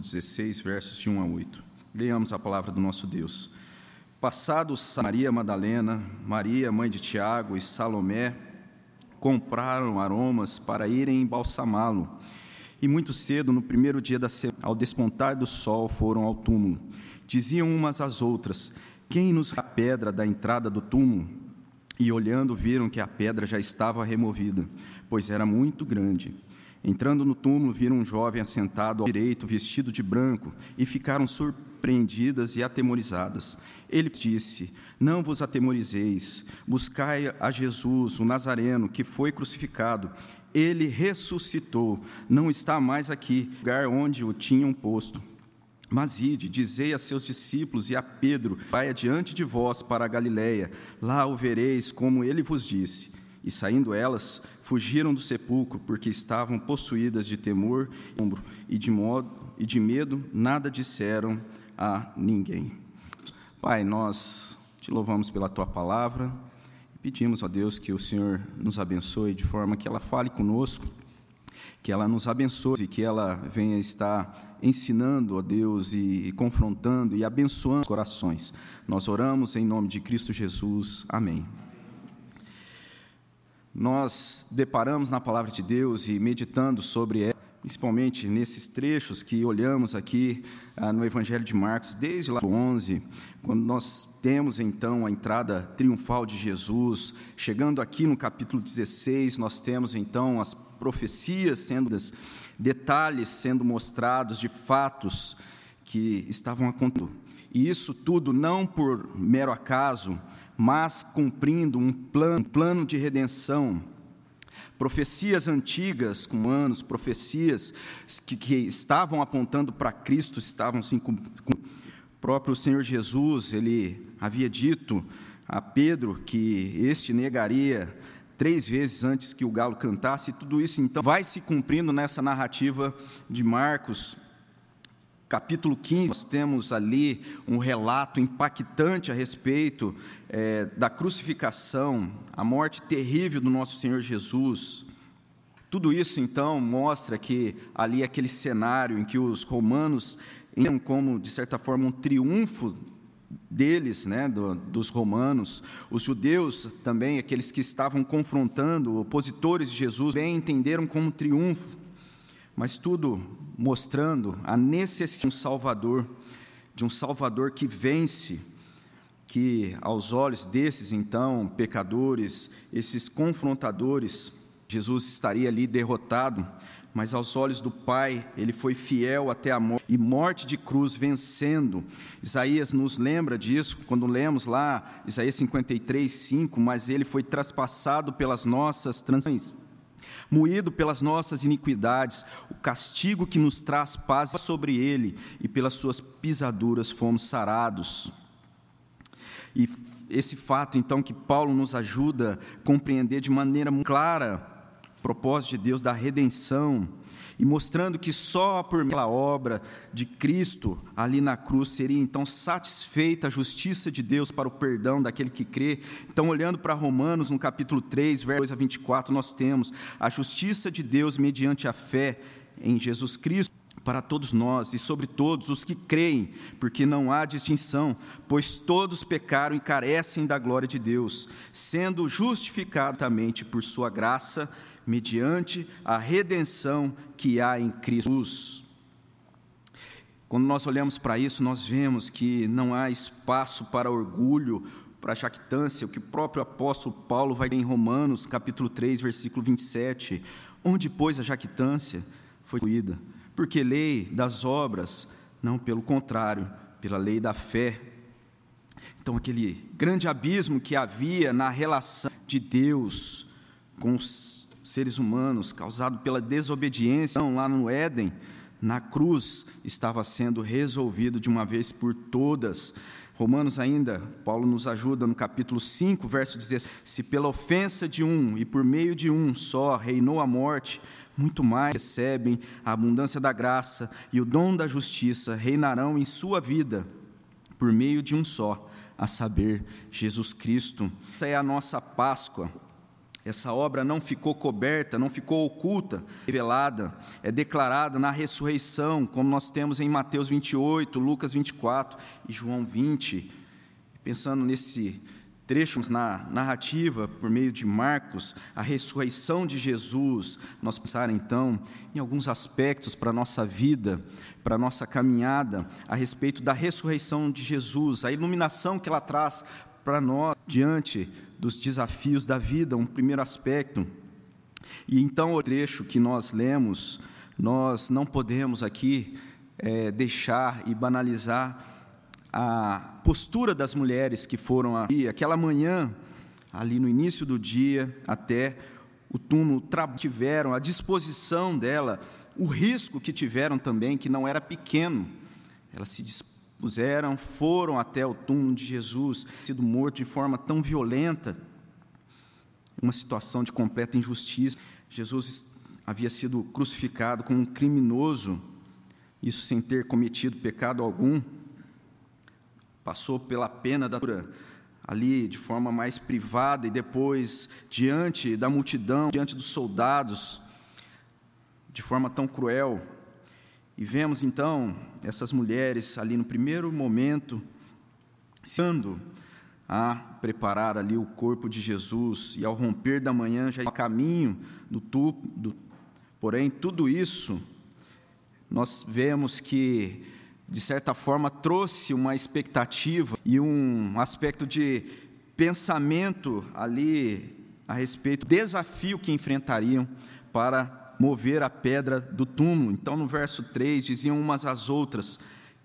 16, versos de 1 a 8. Leamos a palavra do nosso Deus. Passados Maria Madalena, Maria, mãe de Tiago e Salomé, compraram aromas para irem embalsamá-lo. E muito cedo, no primeiro dia da semana, ao despontar do sol, foram ao túmulo. Diziam umas às outras: Quem nos a pedra da entrada do túmulo? E olhando, viram que a pedra já estava removida, pois era muito grande. Entrando no túmulo, viram um jovem assentado ao direito, vestido de branco, e ficaram surpreendidas e atemorizadas. Ele disse: Não vos atemorizeis, buscai a Jesus, o Nazareno, que foi crucificado. Ele ressuscitou, não está mais aqui, lugar onde o tinham posto. Mas ide, dizei a seus discípulos e a Pedro: Vai adiante de vós para a Galiléia, lá o vereis como ele vos disse. E saindo elas, fugiram do sepulcro, porque estavam possuídas de temor e de, modo, e de medo, nada disseram a ninguém. Pai, nós te louvamos pela tua palavra e pedimos a Deus que o Senhor nos abençoe de forma que ela fale conosco, que ela nos abençoe e que ela venha estar ensinando a Deus e, e confrontando e abençoando os corações. Nós oramos em nome de Cristo Jesus. Amém nós deparamos na palavra de Deus e meditando sobre ela, principalmente nesses trechos que olhamos aqui ah, no Evangelho de Marcos, desde lá 11, quando nós temos então a entrada triunfal de Jesus, chegando aqui no capítulo 16, nós temos então as profecias sendo, detalhes sendo mostrados de fatos que estavam acontecendo. E isso tudo não por mero acaso, mas cumprindo um plano, um plano de redenção. Profecias antigas, com anos, profecias que, que estavam apontando para Cristo, estavam assim, O próprio Senhor Jesus, ele havia dito a Pedro que este negaria três vezes antes que o galo cantasse, e tudo isso então vai se cumprindo nessa narrativa de Marcos, capítulo 15, nós temos ali um relato impactante a respeito é, da crucificação, a morte terrível do nosso Senhor Jesus. Tudo isso, então, mostra que ali aquele cenário em que os romanos iam como, de certa forma, um triunfo deles, né, do, dos romanos, os judeus também, aqueles que estavam confrontando, opositores de Jesus, bem entenderam como triunfo, mas tudo mostrando a necessidade de um Salvador, de um Salvador que vence, que aos olhos desses então pecadores, esses confrontadores, Jesus estaria ali derrotado, mas aos olhos do Pai, ele foi fiel até a morte e morte de cruz vencendo. Isaías nos lembra disso quando lemos lá Isaías 53, 5, mas ele foi traspassado pelas nossas transgressões moído pelas nossas iniquidades, o castigo que nos traz paz sobre ele, e pelas suas pisaduras fomos sarados. E esse fato, então, que Paulo nos ajuda a compreender de maneira clara o propósito de Deus da redenção, e mostrando que só por pela obra de Cristo ali na cruz seria então satisfeita a justiça de Deus para o perdão daquele que crê. Então, olhando para Romanos, no capítulo 3, versos 2 a 24, nós temos a justiça de Deus mediante a fé em Jesus Cristo para todos nós e sobre todos os que creem, porque não há distinção, pois todos pecaram e carecem da glória de Deus, sendo justificados por sua graça mediante a redenção que há em Cristo Jesus. Quando nós olhamos para isso, nós vemos que não há espaço para orgulho, para jactância, o que o próprio apóstolo Paulo vai em Romanos, capítulo 3, versículo 27, onde, pois, a jactância foi incluída, porque lei das obras, não pelo contrário, pela lei da fé. Então, aquele grande abismo que havia na relação de Deus com os seres humanos, causado pela desobediência lá no Éden, na cruz, estava sendo resolvido de uma vez por todas. Romanos ainda, Paulo nos ajuda no capítulo 5, verso 16: Se pela ofensa de um e por meio de um só reinou a morte, muito mais recebem a abundância da graça e o dom da justiça reinarão em sua vida por meio de um só, a saber, Jesus Cristo. Esta é a nossa Páscoa Essa obra não ficou coberta, não ficou oculta, revelada, é declarada na ressurreição, como nós temos em Mateus 28, Lucas 24 e João 20. Pensando nesse trecho na narrativa por meio de Marcos, a ressurreição de Jesus, nós pensar então em alguns aspectos para a nossa vida, para a nossa caminhada, a respeito da ressurreição de Jesus, a iluminação que ela traz para nós diante dos desafios da vida, um primeiro aspecto. E então, o trecho que nós lemos, nós não podemos aqui é, deixar e banalizar a postura das mulheres que foram ali, aquela manhã, ali no início do dia, até o túmulo, tiveram a disposição dela, o risco que tiveram também, que não era pequeno. Elas se puseram, foram até o túmulo de Jesus, sido morto de forma tão violenta, uma situação de completa injustiça. Jesus havia sido crucificado como um criminoso, isso sem ter cometido pecado algum. Passou pela pena da ali de forma mais privada e depois diante da multidão, diante dos soldados, de forma tão cruel. E vemos então essas mulheres ali no primeiro momento, sendo a preparar ali o corpo de Jesus, e ao romper da manhã já a caminho do tubo. Porém, tudo isso, nós vemos que, de certa forma, trouxe uma expectativa e um aspecto de pensamento ali a respeito do desafio que enfrentariam para mover a pedra do túmulo. Então, no verso 3, diziam umas às outras: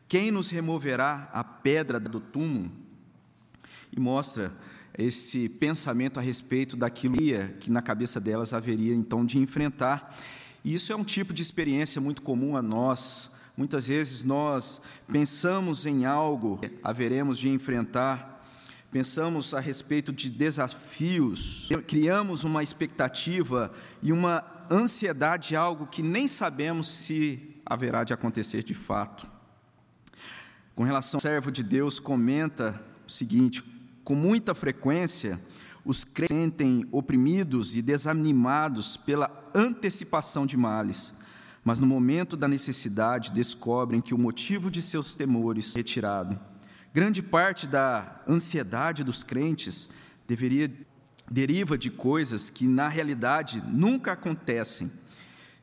Quem nos removerá a pedra do túmulo? E mostra esse pensamento a respeito daquilo que na cabeça delas haveria então de enfrentar. E isso é um tipo de experiência muito comum a nós. Muitas vezes nós pensamos em algo que haveremos de enfrentar. Pensamos a respeito de desafios, criamos uma expectativa e uma ansiedade, algo que nem sabemos se haverá de acontecer de fato. Com relação ao servo de Deus, comenta o seguinte: com muita frequência, os crentes sentem oprimidos e desanimados pela antecipação de males, mas no momento da necessidade descobrem que o motivo de seus temores é retirado Grande parte da ansiedade dos crentes deveria deriva de coisas que na realidade nunca acontecem.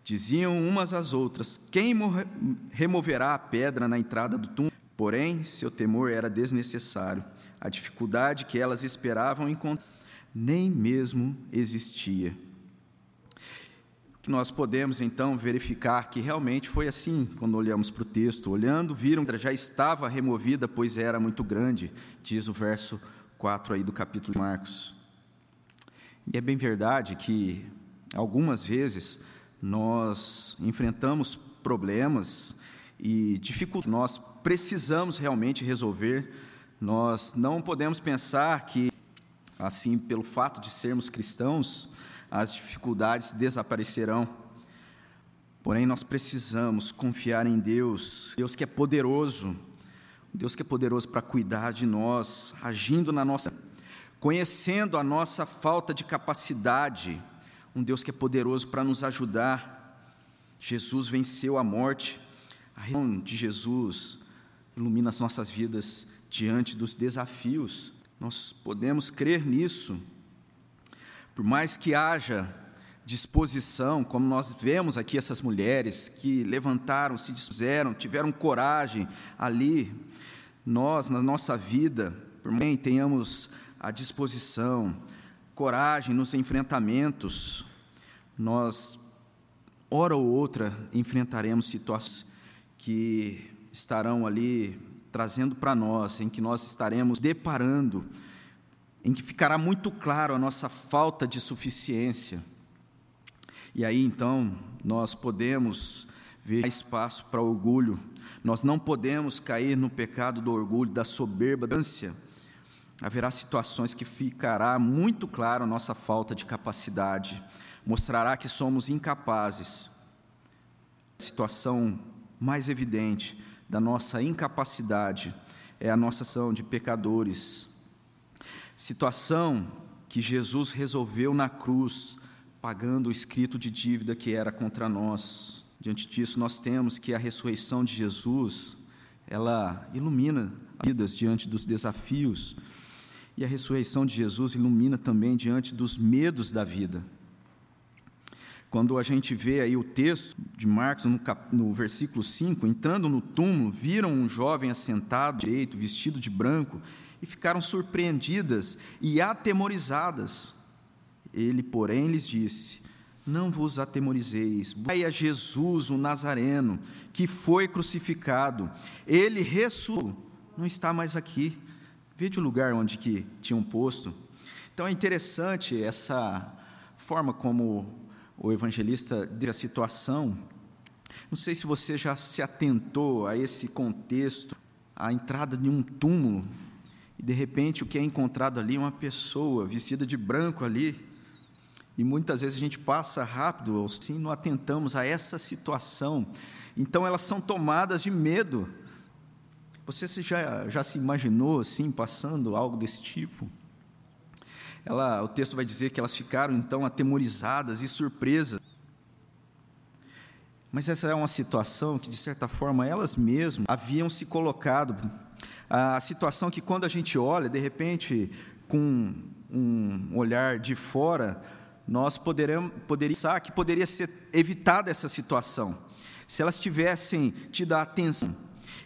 Diziam umas às outras: Quem removerá a pedra na entrada do túmulo? Porém, seu temor era desnecessário. A dificuldade que elas esperavam encontrar nem mesmo existia nós podemos então verificar que realmente foi assim quando olhamos para o texto. Olhando, viram que já estava removida, pois era muito grande, diz o verso 4 aí do capítulo de Marcos. E é bem verdade que algumas vezes nós enfrentamos problemas e dificuldades, nós precisamos realmente resolver. Nós não podemos pensar que, assim, pelo fato de sermos cristãos, as dificuldades desaparecerão. Porém, nós precisamos confiar em Deus, Deus que é poderoso, Deus que é poderoso para cuidar de nós, agindo na nossa, conhecendo a nossa falta de capacidade, um Deus que é poderoso para nos ajudar. Jesus venceu a morte, a reunião de Jesus ilumina as nossas vidas diante dos desafios. Nós podemos crer nisso. Por mais que haja disposição, como nós vemos aqui essas mulheres que levantaram, se dispuseram, tiveram coragem ali, nós, na nossa vida, por que tenhamos a disposição, coragem nos enfrentamentos, nós, hora ou outra, enfrentaremos situações que estarão ali trazendo para nós, em que nós estaremos deparando em que ficará muito claro a nossa falta de suficiência. E aí então nós podemos ver espaço para orgulho. Nós não podemos cair no pecado do orgulho, da soberba, da ânsia. Haverá situações que ficará muito claro a nossa falta de capacidade, mostrará que somos incapazes. A situação mais evidente da nossa incapacidade é a nossa ação de pecadores, situação que Jesus resolveu na cruz, pagando o escrito de dívida que era contra nós. Diante disso, nós temos que a ressurreição de Jesus, ela ilumina vidas diante dos desafios, e a ressurreição de Jesus ilumina também diante dos medos da vida. Quando a gente vê aí o texto de Marcos, no, cap, no versículo 5, entrando no túmulo, viram um jovem assentado direito, vestido de branco, e ficaram surpreendidas e atemorizadas. Ele, porém, lhes disse: Não vos atemorizeis, vai a Jesus, o Nazareno, que foi crucificado. Ele ressuscitou, não está mais aqui. Veja o lugar onde que tinham posto. Então é interessante essa forma como o evangelista diz a situação. Não sei se você já se atentou a esse contexto, a entrada de um túmulo, e de repente o que é encontrado ali é uma pessoa vestida de branco ali, e muitas vezes a gente passa rápido, ou sim, não atentamos a essa situação. Então elas são tomadas de medo. Você já, já se imaginou assim, passando algo desse tipo? Ela, o texto vai dizer que elas ficaram então atemorizadas e surpresas. Mas essa é uma situação que, de certa forma, elas mesmas haviam se colocado. A situação que, quando a gente olha, de repente, com um olhar de fora, nós poderíamos, poderíamos pensar que poderia ser evitada essa situação. Se elas tivessem tido a atenção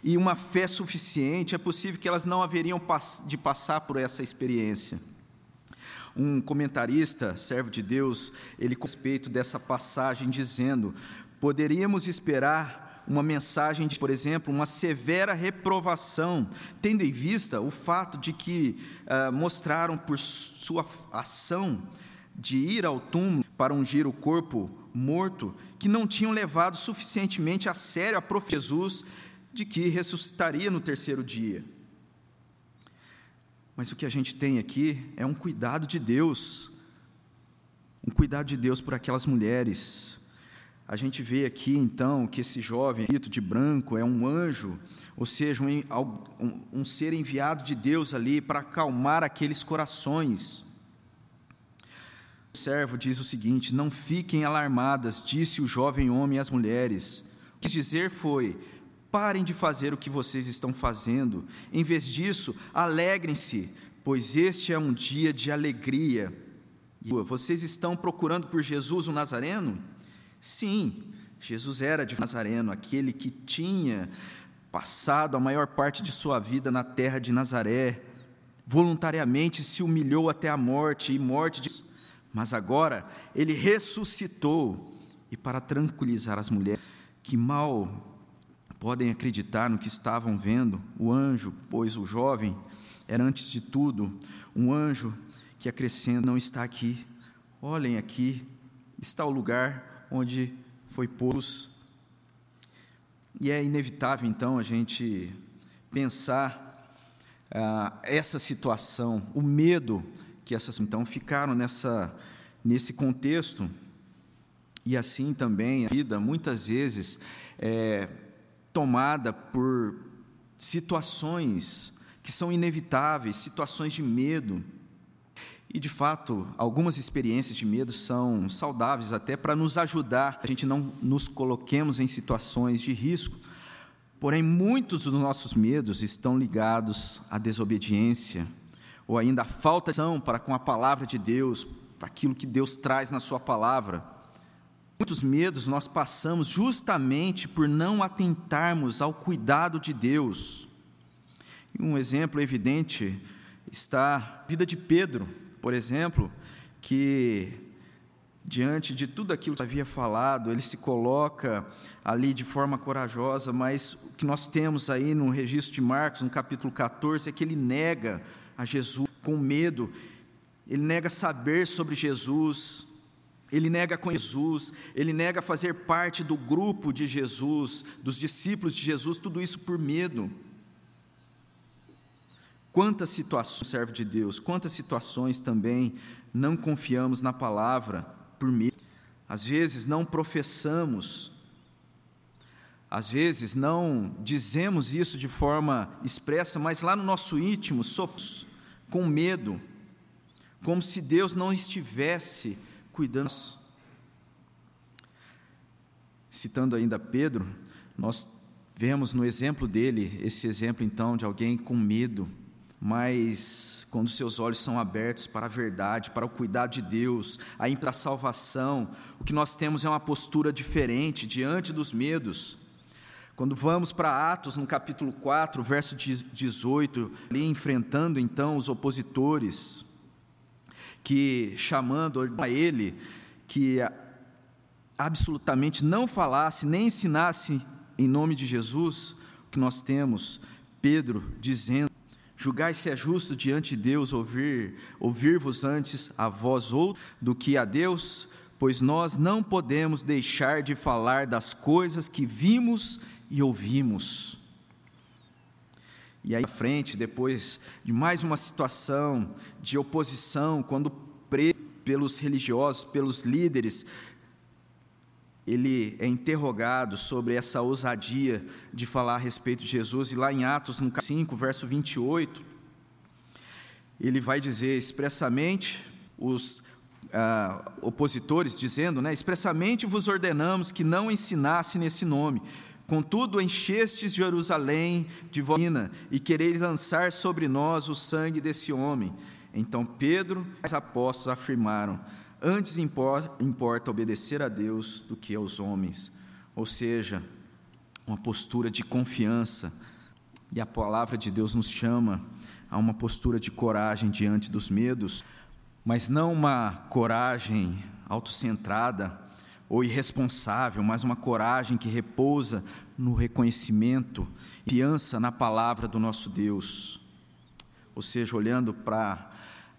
e uma fé suficiente, é possível que elas não haveriam de passar por essa experiência. Um comentarista, servo de Deus, ele com respeito dessa passagem dizendo: poderíamos esperar uma mensagem de, por exemplo, uma severa reprovação, tendo em vista o fato de que uh, mostraram por sua ação de ir ao túmulo para ungir o corpo morto, que não tinham levado suficientemente a sério a profecia de Jesus de que ressuscitaria no terceiro dia. Mas o que a gente tem aqui é um cuidado de Deus, um cuidado de Deus por aquelas mulheres. A gente vê aqui então que esse jovem dito de branco é um anjo, ou seja, um, um, um ser enviado de Deus ali para acalmar aqueles corações. O servo diz o seguinte: Não fiquem alarmadas, disse o jovem homem às mulheres. O que quis dizer foi: parem de fazer o que vocês estão fazendo. Em vez disso, alegrem-se, pois este é um dia de alegria. Vocês estão procurando por Jesus o Nazareno? Sim, Jesus era de Nazareno, aquele que tinha passado a maior parte de sua vida na terra de Nazaré, voluntariamente se humilhou até a morte e morte de mas agora ele ressuscitou. E para tranquilizar as mulheres que mal podem acreditar no que estavam vendo, o anjo, pois o jovem era antes de tudo um anjo que acrescenta: não está aqui. Olhem aqui, está o lugar onde foi pôs. E é inevitável então a gente pensar ah, essa situação, o medo que essas então ficaram nessa nesse contexto. E assim também a vida, muitas vezes, é tomada por situações que são inevitáveis, situações de medo. E, de fato, algumas experiências de medo são saudáveis até para nos ajudar, a gente não nos coloquemos em situações de risco. Porém, muitos dos nossos medos estão ligados à desobediência, ou ainda à falta de ação para com a palavra de Deus, para aquilo que Deus traz na Sua palavra. Muitos medos nós passamos justamente por não atentarmos ao cuidado de Deus. Um exemplo evidente está a vida de Pedro, por exemplo, que diante de tudo aquilo que havia falado, ele se coloca ali de forma corajosa, mas o que nós temos aí no registro de Marcos, no capítulo 14, é que ele nega a Jesus com medo ele nega saber sobre Jesus, ele nega conhecer Jesus, ele nega fazer parte do grupo de Jesus, dos discípulos de Jesus, tudo isso por medo. Quantas situações, servo de Deus, quantas situações também não confiamos na palavra por medo. Às vezes não professamos, às vezes não dizemos isso de forma expressa, mas lá no nosso íntimo sofremos com medo como se Deus não estivesse cuidando. Citando ainda Pedro, nós vemos no exemplo dele, esse exemplo então de alguém com medo, mas quando seus olhos são abertos para a verdade, para o cuidado de Deus, aí para a salvação, o que nós temos é uma postura diferente diante dos medos. Quando vamos para Atos, no capítulo 4, verso 18, ali enfrentando então os opositores, que chamando a ele que absolutamente não falasse nem ensinasse em nome de Jesus, o que nós temos Pedro dizendo: Julgai se é justo diante de Deus ouvir ouvir-vos antes a vós outro do que a Deus, pois nós não podemos deixar de falar das coisas que vimos e ouvimos. E aí, à frente, depois de mais uma situação de oposição, quando preso pelos religiosos, pelos líderes, ele é interrogado sobre essa ousadia de falar a respeito de Jesus, e lá em Atos, no 5, verso 28, ele vai dizer expressamente, os ah, opositores dizendo, né, expressamente vos ordenamos que não ensinasse nesse nome, Contudo, enchestes Jerusalém de voina e quereis lançar sobre nós o sangue desse homem. Então Pedro e os apóstolos afirmaram: Antes importa obedecer a Deus do que aos homens. Ou seja, uma postura de confiança. E a palavra de Deus nos chama a uma postura de coragem diante dos medos, mas não uma coragem autocentrada, ou irresponsável, mas uma coragem que repousa no reconhecimento e fiança na palavra do nosso Deus. Ou seja, olhando para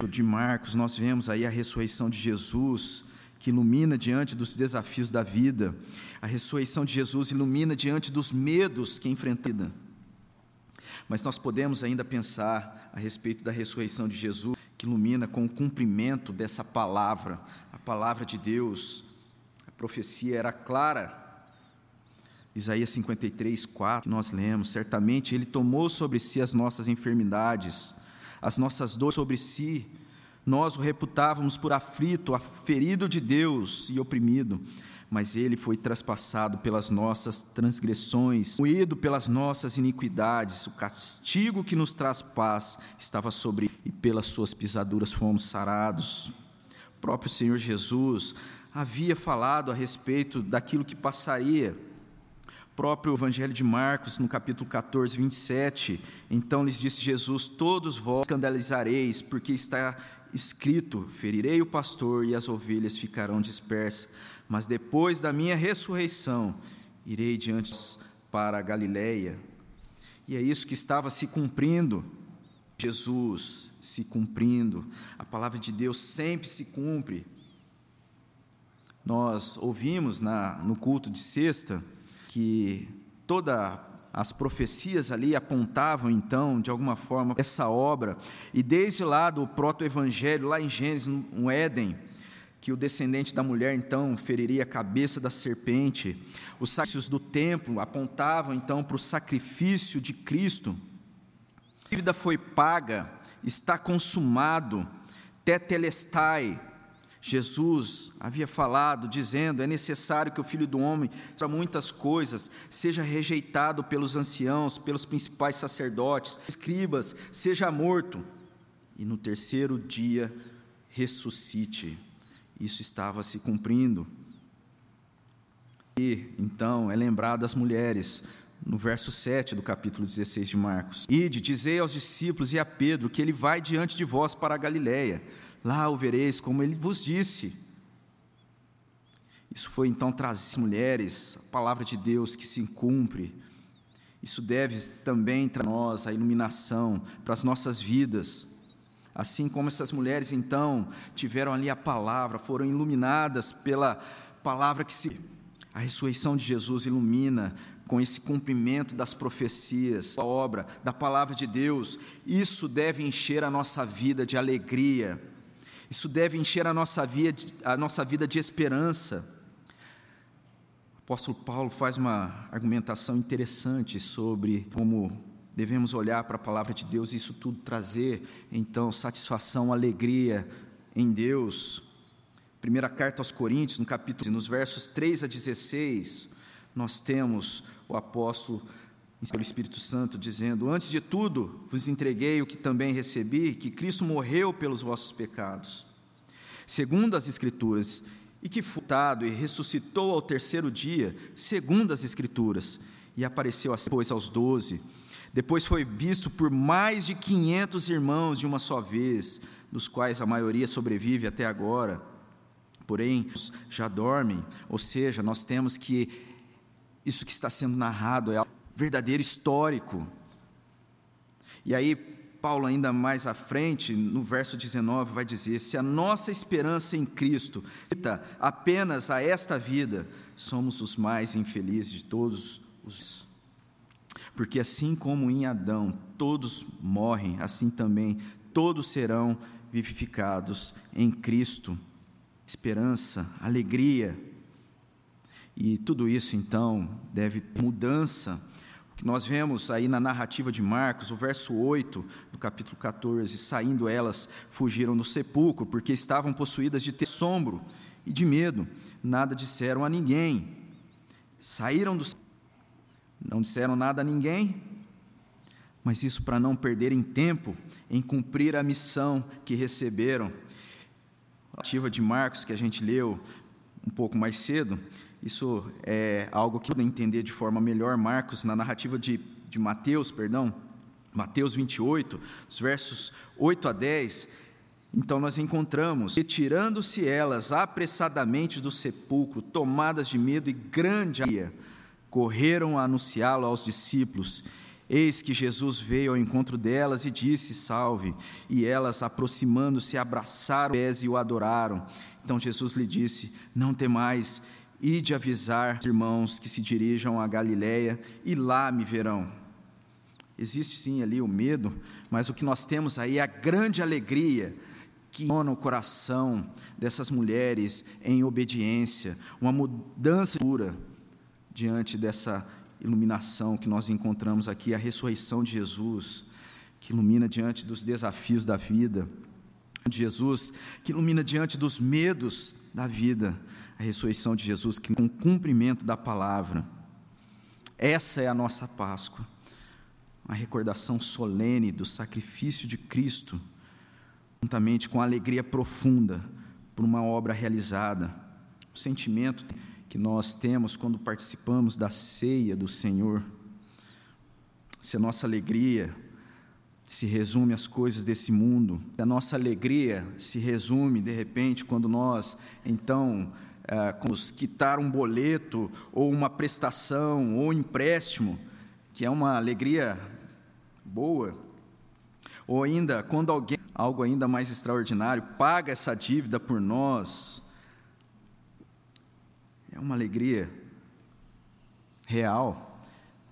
de Marcos, nós vemos aí a ressurreição de Jesus, que ilumina diante dos desafios da vida. A ressurreição de Jesus ilumina diante dos medos que enfrenta. Mas nós podemos ainda pensar a respeito da ressurreição de Jesus, que ilumina com o cumprimento dessa palavra, a palavra de Deus, profecia era clara. Isaías 53, 4, nós lemos: certamente Ele tomou sobre si as nossas enfermidades, as nossas dores sobre si. Nós o reputávamos por aflito, ferido de Deus e oprimido, mas ele foi traspassado pelas nossas transgressões, moído pelas nossas iniquidades. O castigo que nos traz paz estava sobre e pelas suas pisaduras fomos sarados. O próprio Senhor Jesus havia falado a respeito daquilo que passaria. Próprio Evangelho de Marcos, no capítulo 14, 27, então lhes disse Jesus: Todos vós escandalizareis, porque está escrito: Ferirei o pastor e as ovelhas ficarão dispersas. Mas depois da minha ressurreição, irei diante para a Galileia. E é isso que estava se cumprindo. Jesus se cumprindo. A palavra de Deus sempre se cumpre. Nós ouvimos na, no culto de sexta que todas as profecias ali apontavam então, de alguma forma, essa obra, e desde lá do proto-evangelho, lá em Gênesis, no Éden, que o descendente da mulher então feriria a cabeça da serpente, os sacrifícios do templo apontavam então para o sacrifício de Cristo. A dívida foi paga, está consumado, tetelestai, Jesus havia falado, dizendo: é necessário que o filho do homem, para muitas coisas, seja rejeitado pelos anciãos, pelos principais sacerdotes, escribas, seja morto, e no terceiro dia ressuscite. Isso estava se cumprindo. E então é lembrado as mulheres, no verso 7 do capítulo 16 de Marcos: Ide, dizei aos discípulos e a Pedro que ele vai diante de vós para a Galiléia Lá o vereis, como ele vos disse. Isso foi então trazer mulheres, a palavra de Deus que se cumpre. Isso deve também para nós a iluminação para as nossas vidas. Assim como essas mulheres então tiveram ali a palavra, foram iluminadas pela palavra que se a ressurreição de Jesus ilumina com esse cumprimento das profecias, a obra da palavra de Deus. Isso deve encher a nossa vida de alegria isso deve encher a nossa vida, a nossa vida de esperança. O apóstolo Paulo faz uma argumentação interessante sobre como devemos olhar para a palavra de Deus e isso tudo trazer, então, satisfação, alegria em Deus. Primeira carta aos Coríntios, no capítulo, nos versos 3 a 16, nós temos o apóstolo pelo Espírito Santo dizendo: Antes de tudo, vos entreguei o que também recebi, que Cristo morreu pelos vossos pecados, segundo as Escrituras, e que foi e ressuscitou ao terceiro dia, segundo as Escrituras, e apareceu depois aos doze. Depois foi visto por mais de quinhentos irmãos de uma só vez, dos quais a maioria sobrevive até agora, porém já dormem. Ou seja, nós temos que isso que está sendo narrado é verdadeiro histórico. E aí, Paulo, ainda mais à frente, no verso 19, vai dizer: Se a nossa esperança em Cristo apenas a esta vida, somos os mais infelizes de todos os. Porque assim como em Adão todos morrem, assim também todos serão vivificados em Cristo. Esperança, alegria. E tudo isso então deve ter mudança. Que nós vemos aí na narrativa de Marcos, o verso 8 do capítulo 14, saindo elas, fugiram do sepulcro, porque estavam possuídas de ter sombro e de medo, nada disseram a ninguém. Saíram do não disseram nada a ninguém, mas isso para não perderem tempo em cumprir a missão que receberam. A narrativa de Marcos, que a gente leu um pouco mais cedo, isso é algo que podem entender de forma melhor. Marcos, na narrativa de, de Mateus, perdão, Mateus 28, os versos 8 a 10, então nós encontramos, retirando-se elas apressadamente do sepulcro, tomadas de medo e grande alegria, correram a anunciá-lo aos discípulos. Eis que Jesus veio ao encontro delas e disse: Salve. E elas, aproximando-se, abraçaram pés e o adoraram. Então Jesus lhe disse: Não temais, ide avisar os irmãos que se dirijam a Galiléia e lá me verão. Existe sim ali o medo, mas o que nós temos aí é a grande alegria que no coração dessas mulheres em obediência, uma mudança pura diante dessa iluminação que nós encontramos aqui, a ressurreição de Jesus, que ilumina diante dos desafios da vida, de Jesus, que ilumina diante dos medos da vida, a ressurreição de Jesus, que é um cumprimento da palavra. Essa é a nossa Páscoa, uma recordação solene do sacrifício de Cristo, juntamente com a alegria profunda por uma obra realizada, o sentimento que nós temos quando participamos da ceia do Senhor. Se a nossa alegria se resume às coisas desse mundo, se a nossa alegria se resume, de repente, quando nós, então, é, quitar um boleto, ou uma prestação, ou um empréstimo, que é uma alegria boa, ou ainda quando alguém, algo ainda mais extraordinário, paga essa dívida por nós, é uma alegria real,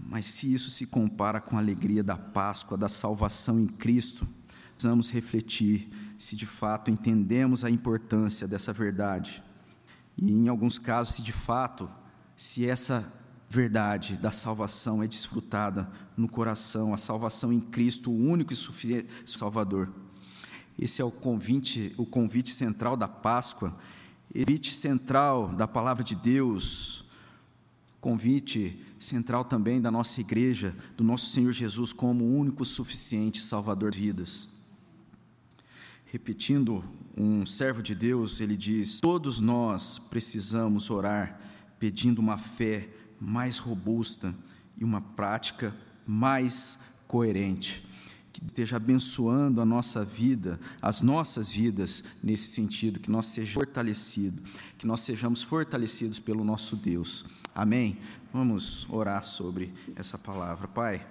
mas se isso se compara com a alegria da Páscoa, da salvação em Cristo, precisamos refletir se de fato entendemos a importância dessa verdade. E em alguns casos, se de fato, se essa verdade da salvação é desfrutada no coração, a salvação em Cristo, o único e suficiente Salvador. Esse é o convite, o convite central da Páscoa convite central da palavra de Deus, convite central também da nossa igreja, do nosso Senhor Jesus como único suficiente Salvador de vidas. Repetindo, um servo de Deus, ele diz: Todos nós precisamos orar pedindo uma fé mais robusta e uma prática mais coerente que esteja abençoando a nossa vida, as nossas vidas nesse sentido, que nós sejamos fortalecidos, que nós sejamos fortalecidos pelo nosso Deus. Amém? Vamos orar sobre essa palavra. Pai,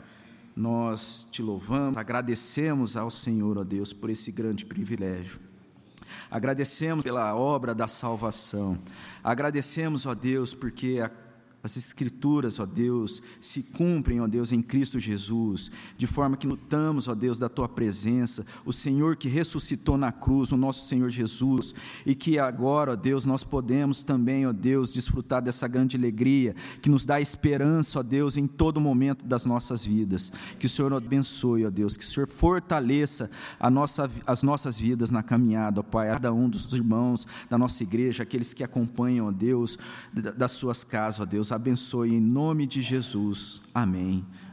nós te louvamos, agradecemos ao Senhor, ó Deus, por esse grande privilégio. Agradecemos pela obra da salvação. Agradecemos, ó Deus, porque a as Escrituras, ó Deus, se cumprem, ó Deus, em Cristo Jesus, de forma que lutamos, ó Deus, da Tua presença, o Senhor que ressuscitou na cruz, o nosso Senhor Jesus, e que agora, ó Deus, nós podemos também, ó Deus, desfrutar dessa grande alegria, que nos dá esperança, ó Deus, em todo momento das nossas vidas. Que o Senhor abençoe, ó Deus, que o Senhor fortaleça a nossa, as nossas vidas na caminhada, ó Pai, cada um dos irmãos da nossa igreja, aqueles que acompanham, ó Deus, das suas casas, ó Deus abençoe em nome de Jesus. Amém.